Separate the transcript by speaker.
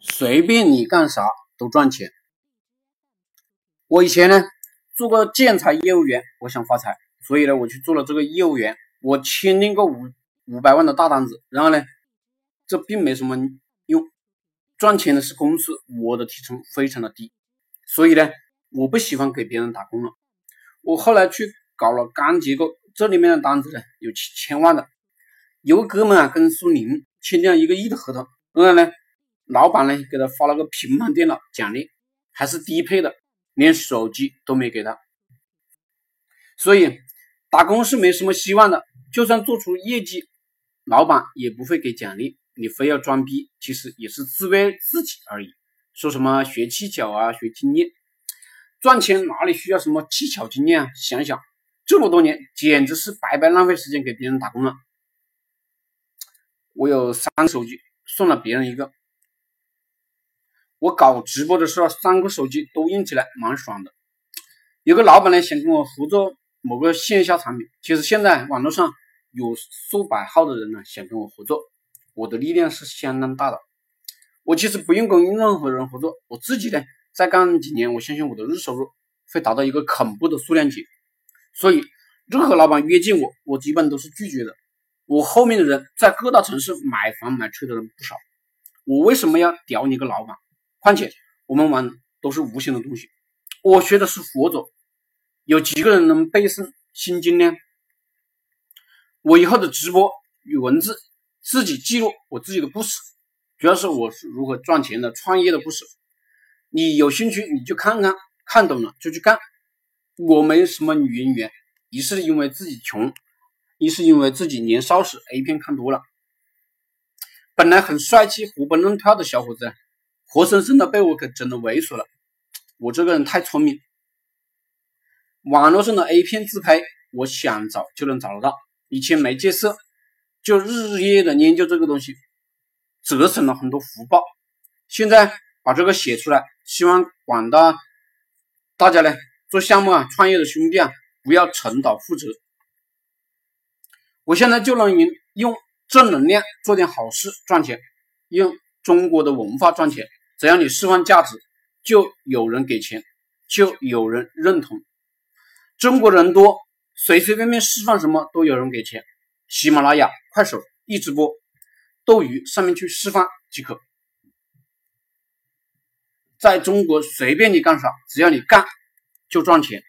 Speaker 1: 随便你干啥都赚钱。我以前呢做过建材业务员，我想发财，所以呢我去做了这个业务员。我签订过五五百万的大单子，然后呢这并没什么用，赚钱的是公司，我的提成非常的低，所以呢我不喜欢给别人打工了。我后来去搞了钢结构，这里面的单子呢有千万的，有个哥们啊跟苏宁签订了一个亿的合同，然后呢。老板呢，给他发了个平板电脑奖励，还是低配的，连手机都没给他。所以打工是没什么希望的，就算做出业绩，老板也不会给奖励。你非要装逼，其实也是自慰自己而已。说什么学技巧啊，学经验，赚钱哪里需要什么技巧经验啊？想想这么多年，简直是白白浪费时间给别人打工了。我有三个手机，送了别人一个。我搞直播的时候，三个手机都用起来蛮爽的。有个老板呢想跟我合作某个线下产品，其实现在网络上有数百号的人呢想跟我合作，我的力量是相当大的。我其实不用跟任何人合作，我自己呢再干几年，我相信我的日收入会达到一个恐怖的数量级。所以任何老板约见我，我基本都是拒绝的。我后面的人在各大城市买房买车的人不少，我为什么要屌你个老板？况且我们玩都是无形的东西，我学的是佛祖，有几个人能背诵心经呢？我以后的直播与文字自己记录我自己的故事，主要是我是如何赚钱的、创业的故事。你有兴趣你就看看，看懂了就去干。我没什么女人缘，一是因为自己穷，一是因为自己年少时 A 片看多了，本来很帅气、活蹦乱跳的小伙子。活生生的被我给整的猥琐了，我这个人太聪明。网络上的 A 片自拍，我想找就能找得到。以前没戒色，就日日夜夜的研究这个东西，折损了很多福报。现在把这个写出来，希望广大大家呢做项目啊、创业的兄弟啊，不要重蹈覆辙。我现在就能用正能量做点好事赚钱，用中国的文化赚钱。只要你释放价值，就有人给钱，就有人认同。中国人多，随随便便释放什么都有人给钱。喜马拉雅、快手、一直播、斗鱼上面去释放即可。在中国随便你干啥，只要你干就赚钱。